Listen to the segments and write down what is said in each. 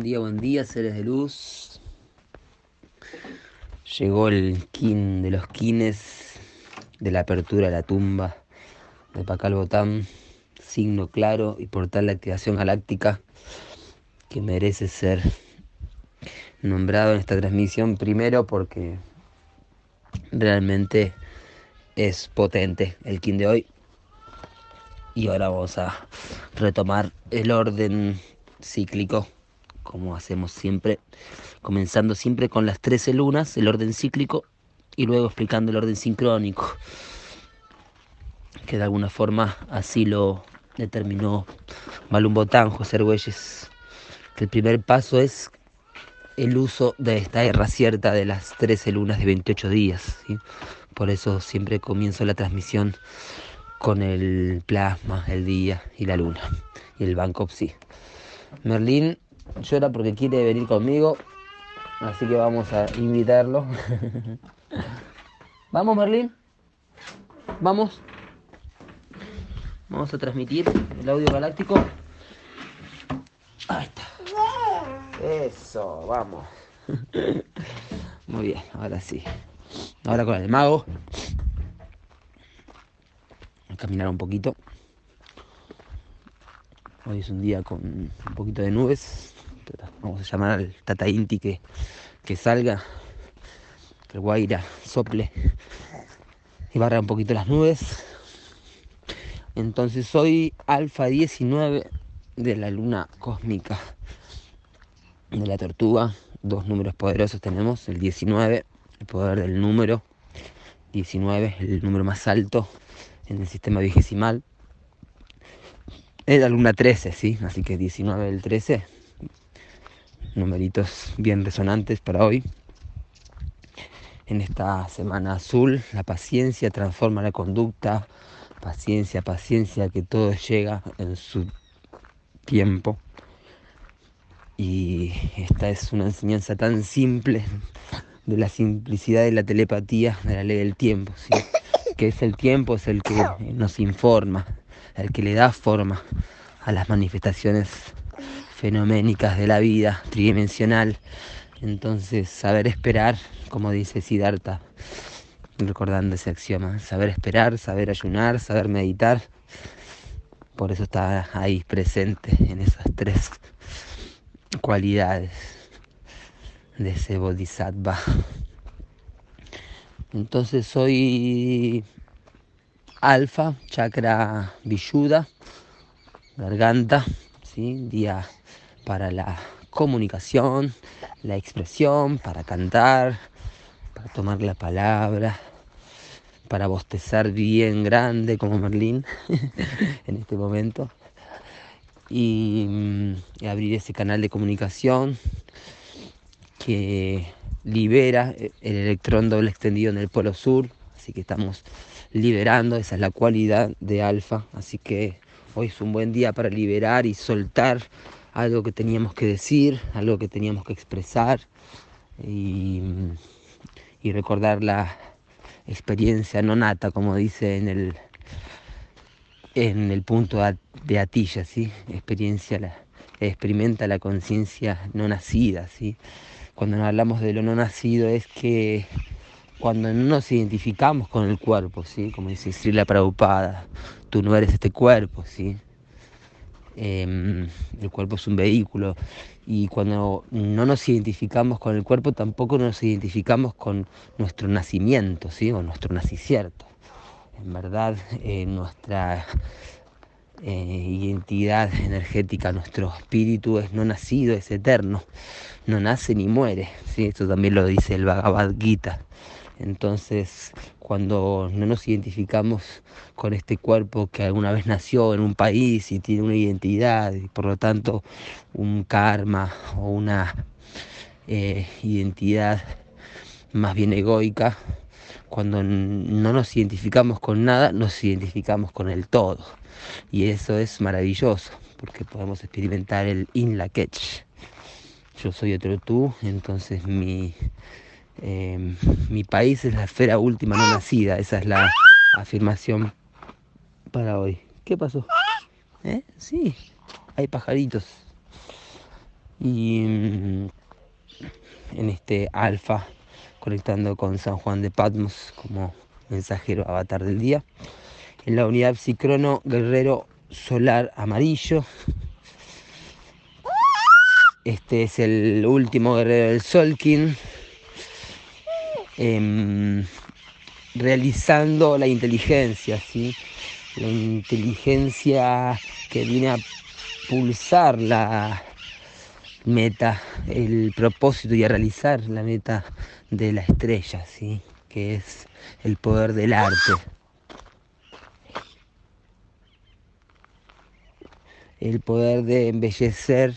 día, seres de luz. Llegó el kin de los kines de la apertura de la tumba de Pacal Botán, signo claro y portal de activación galáctica que merece ser nombrado en esta transmisión primero porque realmente es potente el kin de hoy y ahora vamos a retomar el orden cíclico como hacemos siempre, comenzando siempre con las 13 lunas, el orden cíclico, y luego explicando el orden sincrónico, que de alguna forma así lo determinó Malumbotán, José Argüelles, que el primer paso es el uso de esta guerra cierta de las 13 lunas de 28 días. Por eso siempre comienzo la transmisión con el plasma, el día y la luna, y el banco sí. Merlín llora porque quiere venir conmigo, así que vamos a invitarlo. vamos, Merlín. Vamos. Vamos a transmitir el audio galáctico. Ahí está. Eso, vamos. Muy bien, ahora sí. Ahora con el mago. A caminar un poquito. Hoy es un día con un poquito de nubes. Vamos a llamar al Tata Inti que, que salga, que el Guaira sople y barra un poquito las nubes. Entonces soy alfa 19 de la luna cósmica de la tortuga. Dos números poderosos tenemos, el 19, el poder del número. 19 el número más alto en el sistema vigesimal es la luna 13, ¿sí? Así que 19 del 13. Numeritos bien resonantes para hoy. En esta semana azul, la paciencia transforma la conducta. Paciencia, paciencia, que todo llega en su tiempo. Y esta es una enseñanza tan simple de la simplicidad de la telepatía, de la ley del tiempo, que es el tiempo, es el que nos informa, el que le da forma a las manifestaciones fenoménicas de la vida tridimensional. Entonces, saber esperar, como dice Siddhartha, recordando ese axioma, saber esperar, saber ayunar, saber meditar. Por eso está ahí presente en esas tres cualidades de ese bodhisattva. Entonces soy alfa, chakra vishuda, garganta, ¿sí? día para la comunicación, la expresión, para cantar, para tomar la palabra, para bostezar bien grande como Merlín en este momento. Y, y abrir ese canal de comunicación que libera el electrón doble extendido en el polo sur, así que estamos liberando, esa es la cualidad de alfa, así que hoy es un buen día para liberar y soltar algo que teníamos que decir, algo que teníamos que expresar y, recordar la experiencia no nata, como dice en el, en el punto de Atilla, ¿sí? experiencia, la, experimenta la conciencia no nacida. ¿sí? Cuando hablamos de lo no nacido es que cuando no nos identificamos con el cuerpo, ¿sí? como dice Srila Prabhupada, tú no eres este cuerpo, ¿sí? Em, el cuerpo es un vehículo y cuando no nos identificamos con el cuerpo tampoco nos identificamos con nuestro nacimiento, ¿sí? o nuestro nacicierto. En verdad, eh, nuestra eh, identidad energética, nuestro espíritu es no nacido, es eterno, no nace ni muere. ¿sí? Esto también lo dice el Bhagavad Gita. Entonces, cuando no nos identificamos con este cuerpo que alguna vez nació en un país y tiene una identidad y por lo tanto un karma o una eh, identidad más bien egoica, cuando no nos identificamos con nada, nos identificamos con el todo. Y eso es maravilloso, porque podemos experimentar el in la catch. Yo soy otro tú, entonces mi Em, mi país es la esfera última no nacida, esa es la afirmación para hoy. ¿Qué pasó? ¿Eh? Sí, hay pajaritos. y mm, en este alfa conectando con San Juan de Patmos como mensajero avatar del día. En la unidad Psicrono Guerrero Solar Amarillo. Este es el último guerrero del Solkin. Em, realizando la inteligencia, ¿sí? La inteligencia que viene a pulsar la meta, el propósito y a realizar la meta de la estrella, ¿sí? que es el poder del arte. El poder de embellecer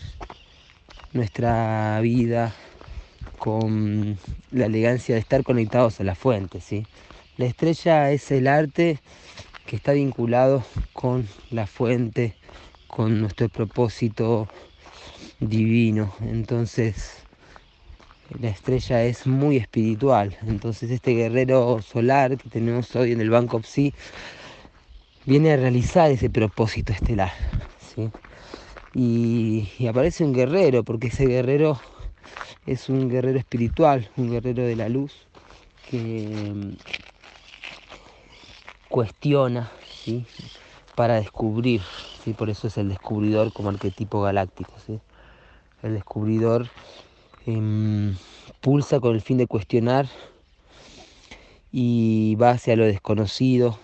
nuestra vida con la elegancia de estar conectados a la fuente. ¿sí? La estrella es el arte que está vinculado con la fuente, con nuestro propósito divino. Entonces, la estrella es muy espiritual. Entonces este guerrero solar que tenemos hoy en el Banco Psi viene a realizar ese propósito estelar. Y, y, aparece un guerrero, porque ese guerrero es un guerrero espiritual, un guerrero de la luz que mm, cuestiona ¿sí? para descubrir. ¿sí? Por eso es el descubridor como arquetipo galáctico. ¿sí? El descubridor Em, pulsa con el fin de cuestionar y va hacia lo desconocido,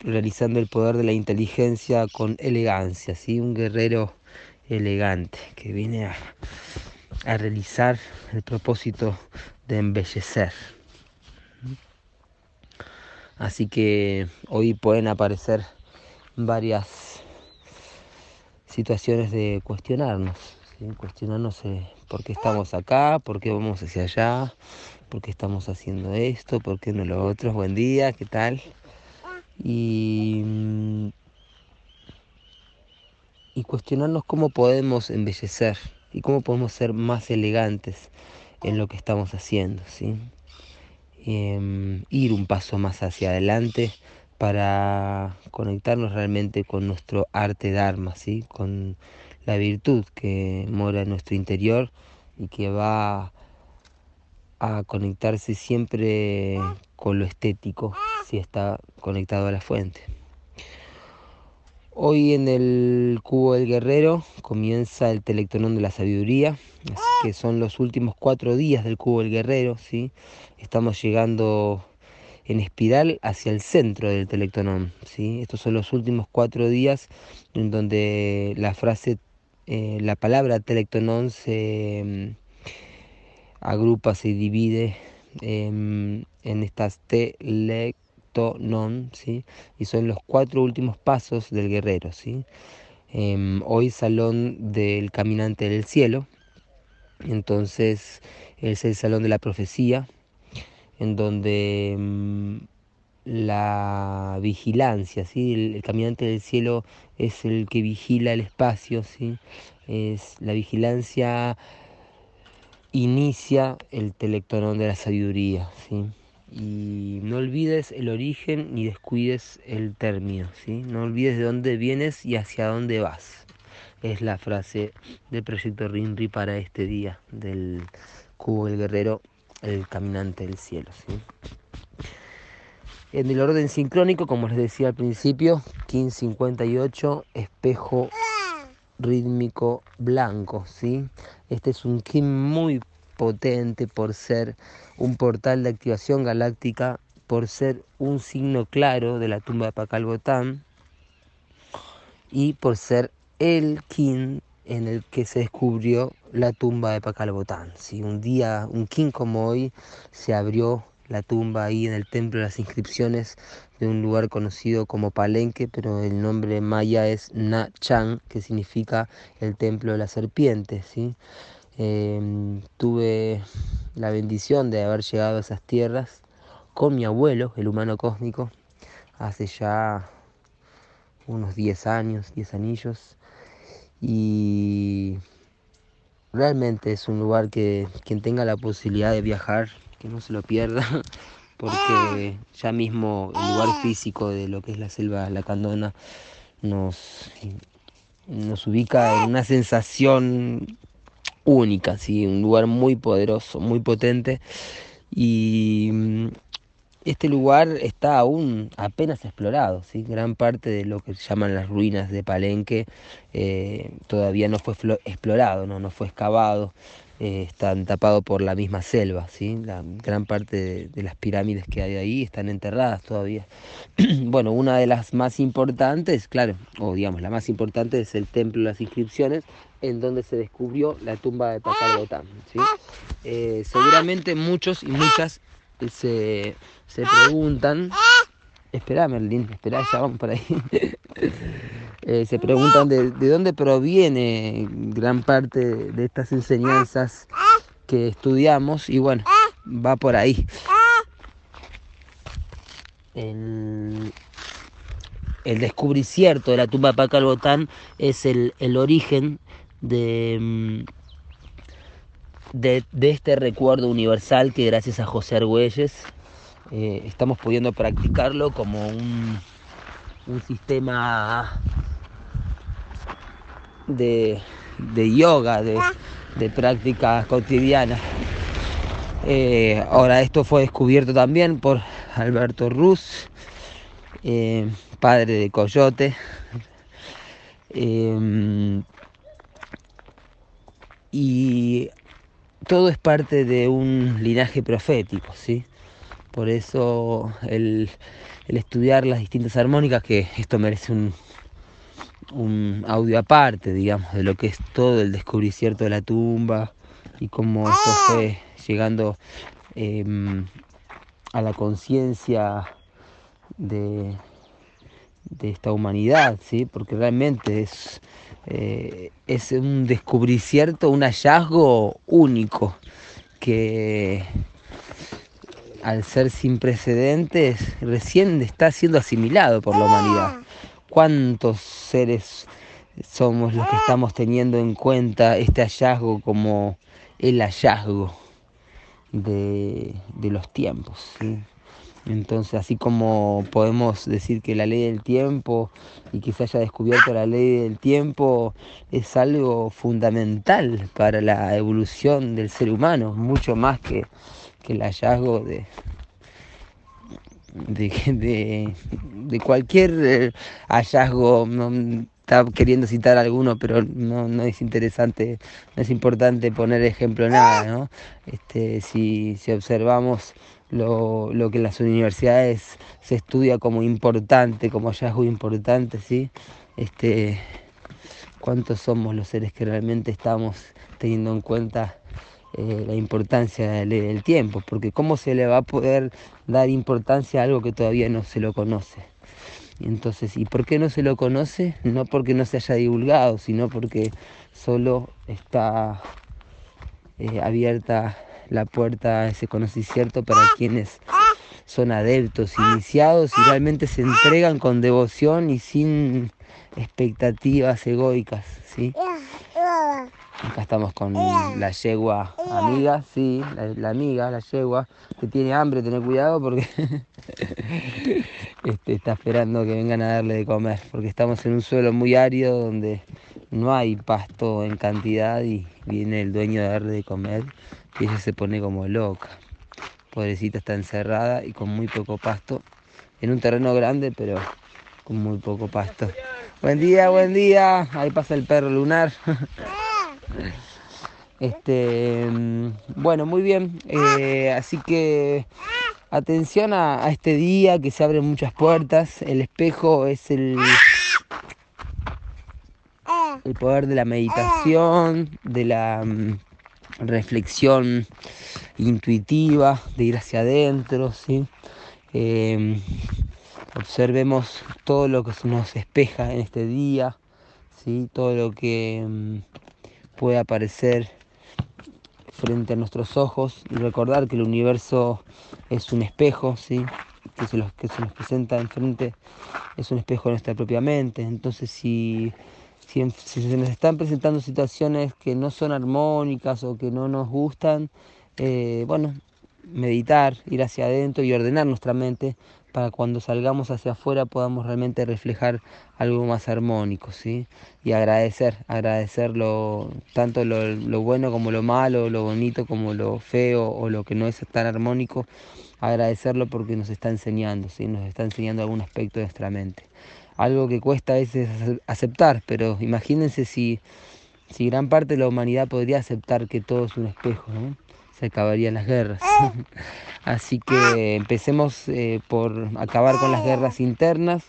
realizando el poder de la inteligencia con elegancia, ¿sí? un guerrero elegante que viene a, a realizar el propósito de embellecer. Así que hoy pueden aparecer varias situaciones de cuestionarnos, cuestionarnos eh, por qué estamos acá, por qué vamos hacia allá, por qué estamos haciendo esto, por qué no lo otro, buen día, ¿qué tal? Y, y cuestionarnos cómo podemos embellecer y cómo podemos ser más elegantes en lo que estamos haciendo, ¿sí? Em, ir un paso más hacia adelante para conectarnos realmente con nuestro arte Dharma, ¿sí? con la virtud que mora en nuestro interior y que va a conectarse siempre con lo estético si está conectado a la fuente. Hoy en el cubo del guerrero comienza el telectonón de la sabiduría, así que son los últimos cuatro días del cubo del guerrero, ¿sí? Estamos llegando en espiral hacia el centro del telectonón, ¿sí? Estos son los últimos cuatro días en donde la frase eh, la palabra telectonón se mm, agrupa, se divide em, en estas telectonon, ¿sí? y son los cuatro últimos pasos del guerrero. ¿sí? Em, hoy salón del caminante del cielo, entonces es el salón de la profecía, en donde mm, la vigilancia, ¿sí? El, caminante del cielo es el que vigila el espacio, ¿sí? Es la vigilancia inicia el telectonón de la sabiduría, ¿sí? Y no olvides el origen ni descuides el término, ¿sí? No olvides de dónde vienes y hacia dónde vas. Es la frase del proyecto RINRI para este día del Cubo del Guerrero, el caminante del cielo, ¿sí? En el orden sincrónico, como les decía al principio, 1558, espejo rítmico blanco, ¿sí? Este es un Kim muy potente por ser un portal de activación galáctica, por ser un signo claro de la tumba de Pacalbotán y por ser el Kim en el que se descubrió la tumba de Pacalbotán. ¿sí? Un día, un Kim como hoy, se abrió la tumba ahí en el templo de las inscripciones de un lugar conocido como Palenque, pero el nombre maya es Na Chan, que significa el templo de la serpiente. ¿sí? Em, tuve la bendición de haber llegado a esas tierras con mi abuelo, el humano cósmico, hace ya unos 10 años, 10 anillos. Y realmente es un lugar que quien tenga la posibilidad de viajar que no se lo pierda, porque ya mismo el lugar físico de lo que es la selva la candona nos, nos ubica en una sensación única, ¿sí? un lugar muy poderoso, muy potente. Y mm, este lugar está aún apenas explorado, ¿sí? gran parte de lo que llaman las ruinas de Palenque eh, todavía no fue explorado, no, no fue excavado, eh, están tapados por la misma selva, ¿sí? la gran parte de, las pirámides que hay ahí están enterradas todavía. bueno, una de las más importantes, claro, o digamos la más importante es el Templo de las Inscripciones, en donde se descubrió la tumba de Botán. ¿sí? Eh, seguramente muchos y muchas se, se preguntan, espera Merlin, espera, ya vamos por ahí. Eh, se preguntan de, dónde proviene gran parte de, estas enseñanzas que estudiamos y bueno, va por ahí. El, el descubricierto de la tumba de Pacal Botán es el, el origen de, mm, de, este recuerdo universal que gracias a José Argüelles eh, estamos pudiendo practicarlo como un, un sistema de, yoga, de, de práctica cotidiana. Eh, ahora esto fue descubierto también por Alberto Ruz, eh, padre de Coyote. Eh, y todo es parte de un linaje profético, ¿sí? Por eso el, el estudiar las distintas armónicas, que esto merece un, un audio aparte, digamos, de lo que es todo el descubrimiento de la tumba y cómo esto fue llegando em, a la conciencia de, de esta humanidad, ¿sí? porque realmente es, eh, es un descubrimiento, un hallazgo único que al ser sin precedentes recién está siendo asimilado por la humanidad cuántos seres somos los que estamos teniendo en cuenta este hallazgo como el hallazgo de, los tiempos. Entonces, así como podemos decir que la ley del tiempo y que se haya descubierto la ley del tiempo es algo fundamental para la evolución del ser humano, mucho más que, que el hallazgo de, de, de, cualquier eh, hallazgo, no, estaba queriendo citar alguno, pero no, no es interesante, no es importante poner ejemplo nada, ¿no? Este, si, si observamos lo, lo, que en las universidades se estudia como importante, como hallazgo importante, ¿sí? Este, ¿Cuántos somos los seres que realmente estamos teniendo en cuenta eh, la importancia del tiempo, porque cómo se le va a poder dar importancia a algo que todavía no se lo conoce. Entonces, ¿y por qué no se lo conoce? No porque no se haya divulgado, sino porque solo está eh, abierta la puerta a ese conocimiento para quienes son adeptos, iniciados y realmente se entregan con devoción y sin expectativas egoicas, ¿sí? Acá estamos con la yegua amiga, sí, la, amiga, la yegua, que tiene hambre, tener cuidado porque este, está esperando que vengan a darle de comer, porque estamos en un suelo muy árido donde no hay pasto en cantidad y viene el dueño a darle de comer y ella se pone como loca. Pobrecita está encerrada y con muy poco pasto, en un terreno grande, pero con muy poco pasto. Buen día, buen día. Ahí pasa el perro lunar. Este, bueno, muy bien. Eh, así que atención a, este día que se abren muchas puertas. El espejo es el, el poder de la meditación, de la mm, reflexión intuitiva, de ir hacia adentro, ¿sí? Em, observemos todo lo que nos espeja en este día, ¿sí? todo lo que mm, puede aparecer frente a nuestros ojos y recordar que el universo es un espejo, ¿sí? que, se, que se nos presenta enfrente es un espejo de nuestra propia mente. Entonces si, si, se nos están presentando situaciones que no son armónicas o que no nos gustan, eh, bueno, meditar, ir hacia adentro y ordenar nuestra mente para cuando salgamos hacia afuera podamos realmente reflejar algo más armónico, ¿sí? Y agradecer, agradecerlo tanto lo, lo, bueno como lo malo, lo bonito como lo feo o lo que no es tan armónico, agradecerlo porque nos está enseñando, ¿sí? Nos está enseñando algún aspecto de nuestra mente. Algo que cuesta a veces aceptar, pero imagínense si, si gran parte de la humanidad podría aceptar que todo es un espejo, ¿no? Se acabarían las guerras. Así que empecemos eh, por acabar con las guerras internas,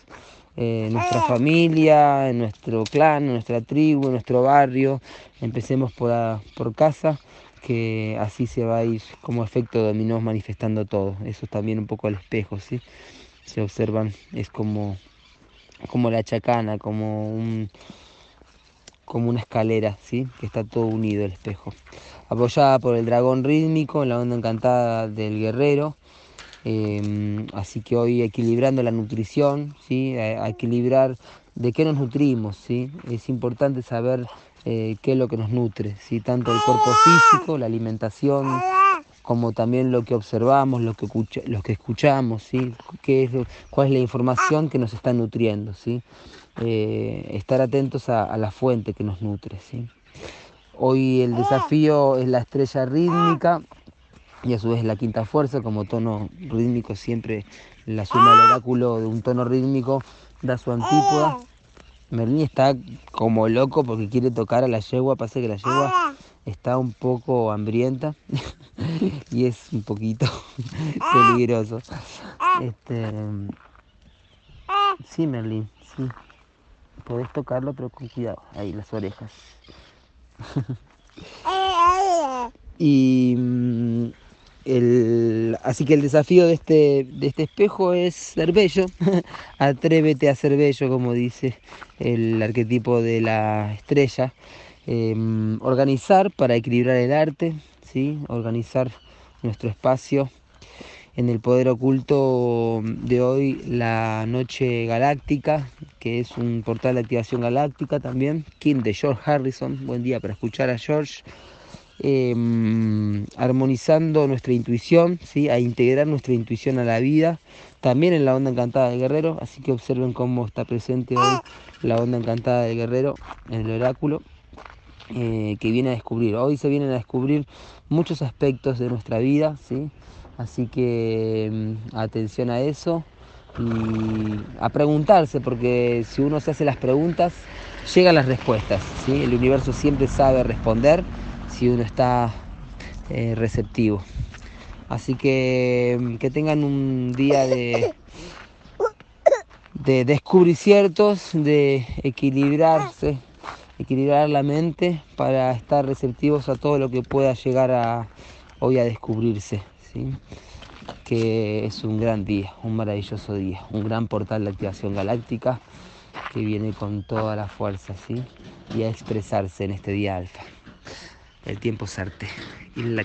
eh, en nuestra familia, en nuestro clan, en nuestra tribu, en nuestro barrio. Empecemos por, por casa, que así se va a ir como efecto dominó manifestando todo. Eso es también un poco el espejo, ¿sí? Se observan, es como, como la chacana, como un como una escalera, ¿sí? que está todo unido el espejo. Apoyada por el dragón rítmico la onda encantada del guerrero. Em, así que hoy equilibrando la nutrición, ¿sí? a, equilibrar de qué nos nutrimos. ¿sí? Es importante saber eh, qué es lo que nos nutre, ¿sí? tanto el cuerpo físico, la alimentación, como también lo que observamos, lo que, escuchamos, ¿sí? ¿Qué es cuál es la información que nos está nutriendo. ¿sí? Eh, estar atentos a, la fuente que nos nutre. ¿sí? Hoy el desafío es la estrella rítmica y a su vez la quinta fuerza, como tono rítmico siempre la suma del oráculo de un tono rítmico da su antípoda. Merlín está como loco porque quiere tocar a la yegua, pasa que la yegua está un poco hambrienta y es un poquito peligroso. Este, sí, Merlín, sí podés tocarlo, pero con cuidado. Ahí, las orejas. Y mm, el, así que el desafío de este, de este espejo es ser bello. Atrévete a ser bello, como dice el arquetipo de la estrella. Em, organizar para equilibrar el arte, ¿sí? organizar nuestro espacio en el poder oculto de hoy la noche galáctica, que es un portal de activación galáctica también, King de George Harrison, buen día para escuchar a George, em, armonizando nuestra intuición, ¿sí? a integrar nuestra intuición a la vida, también en la onda encantada del guerrero, así que observen cómo está presente hoy la onda encantada del guerrero en el oráculo. Eh, que viene a descubrir. Hoy se vienen a descubrir muchos aspectos de nuestra vida, ¿sí? Así que mm, atención a eso y a preguntarse, porque si uno se hace las preguntas, llegan las respuestas. ¿sí? El universo siempre sabe responder si uno está eh, receptivo. Así que mm, que tengan un día de, de descubriciertos, de equilibrarse, equilibrar la mente para estar receptivos a todo lo que pueda llegar a hoy a descubrirse que es un gran día, un maravilloso día, un gran portal de activación galáctica que viene con toda la fuerza y a expresarse en este día alfa. El tiempo es arte. Y la